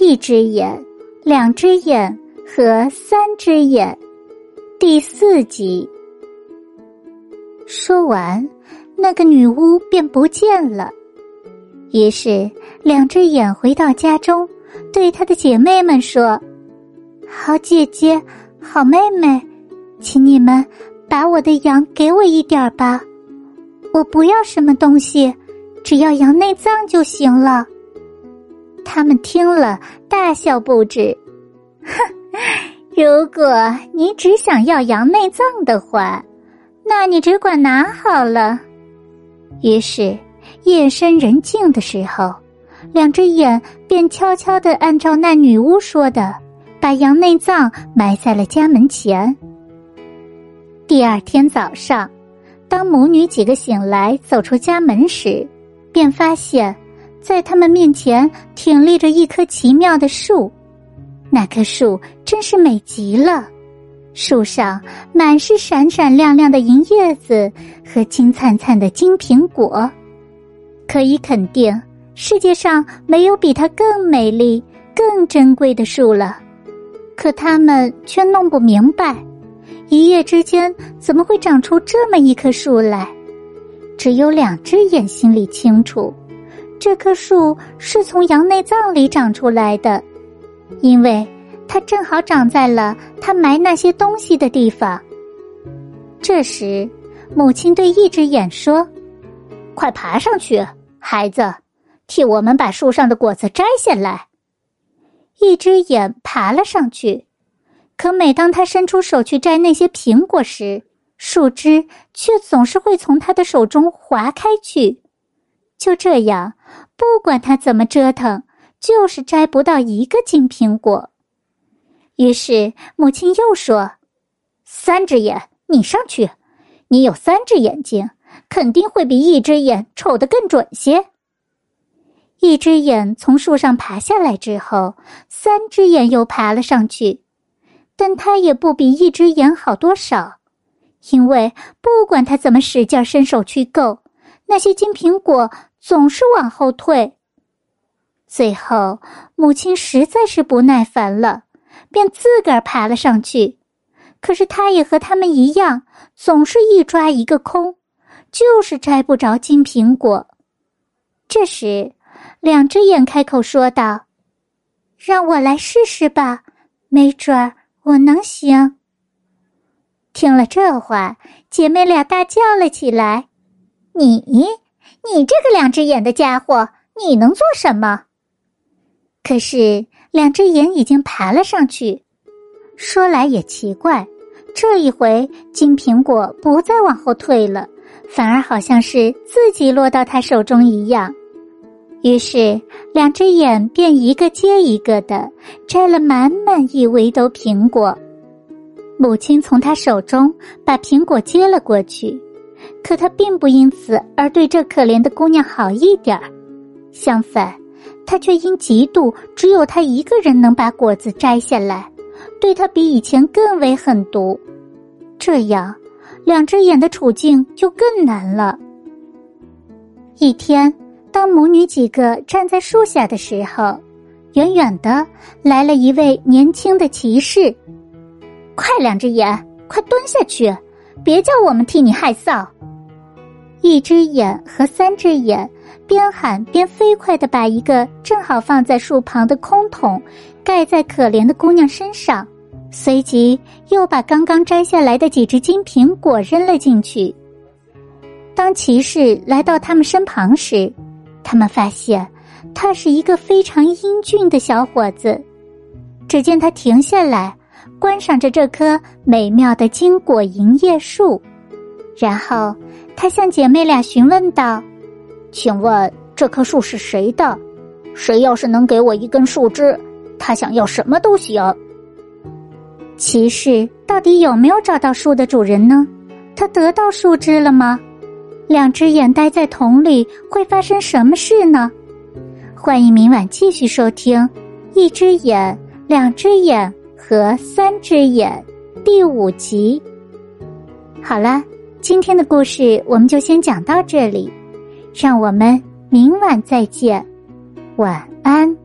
一只眼、两只眼和三只眼，第四集。说完，那个女巫便不见了。于是，两只眼回到家中，对她的姐妹们说：“好姐姐，好妹妹，请你们把我的羊给我一点吧。我不要什么东西，只要羊内脏就行了。”他们听了，大笑不止。哼，如果你只想要羊内脏的话，那你只管拿好了。于是，夜深人静的时候，两只眼便悄悄的按照那女巫说的，把羊内脏埋在了家门前。第二天早上，当母女几个醒来，走出家门时，便发现。在他们面前挺立着一棵奇妙的树，那棵树真是美极了。树上满是闪闪亮亮的银叶子和金灿灿的金苹果，可以肯定世界上没有比它更美丽、更珍贵的树了。可他们却弄不明白，一夜之间怎么会长出这么一棵树来？只有两只眼心里清楚。这棵树是从羊内脏里长出来的，因为它正好长在了他埋那些东西的地方。这时，母亲对一只眼说：“快爬上去，孩子，替我们把树上的果子摘下来。”一只眼爬了上去，可每当他伸出手去摘那些苹果时，树枝却总是会从他的手中滑开去。就这样，不管他怎么折腾，就是摘不到一个金苹果。于是母亲又说：“三只眼，你上去，你有三只眼睛，肯定会比一只眼瞅得更准些。”一只眼从树上爬下来之后，三只眼又爬了上去，但他也不比一只眼好多少，因为不管他怎么使劲伸手去够，那些金苹果。总是往后退，最后母亲实在是不耐烦了，便自个儿爬了上去。可是她也和他们一样，总是一抓一个空，就是摘不着金苹果。这时，两只眼开口说道：“让我来试试吧，没准儿我能行。”听了这话，姐妹俩大叫了起来：“你！”你这个两只眼的家伙，你能做什么？可是两只眼已经爬了上去。说来也奇怪，这一回金苹果不再往后退了，反而好像是自己落到他手中一样。于是两只眼便一个接一个的摘了满满一围兜苹果。母亲从他手中把苹果接了过去。可他并不因此而对这可怜的姑娘好一点儿，相反，他却因嫉妒只有他一个人能把果子摘下来，对他比以前更为狠毒。这样，两只眼的处境就更难了。一天，当母女几个站在树下的时候，远远的来了一位年轻的骑士。快，两只眼，快蹲下去，别叫我们替你害臊。一只眼和三只眼边喊边飞快的把一个正好放在树旁的空桶盖在可怜的姑娘身上，随即又把刚刚摘下来的几只金苹果扔了进去。当骑士来到他们身旁时，他们发现他是一个非常英俊的小伙子。只见他停下来，观赏着这棵美妙的金果银叶树，然后。他向姐妹俩询问道：“请问这棵树是谁的？谁要是能给我一根树枝，他想要什么都行。”骑士到底有没有找到树的主人呢？他得到树枝了吗？两只眼待在桶里会发生什么事呢？欢迎明晚继续收听《一只眼、两只眼和三只眼》第五集。好了。今天的故事我们就先讲到这里，让我们明晚再见，晚安。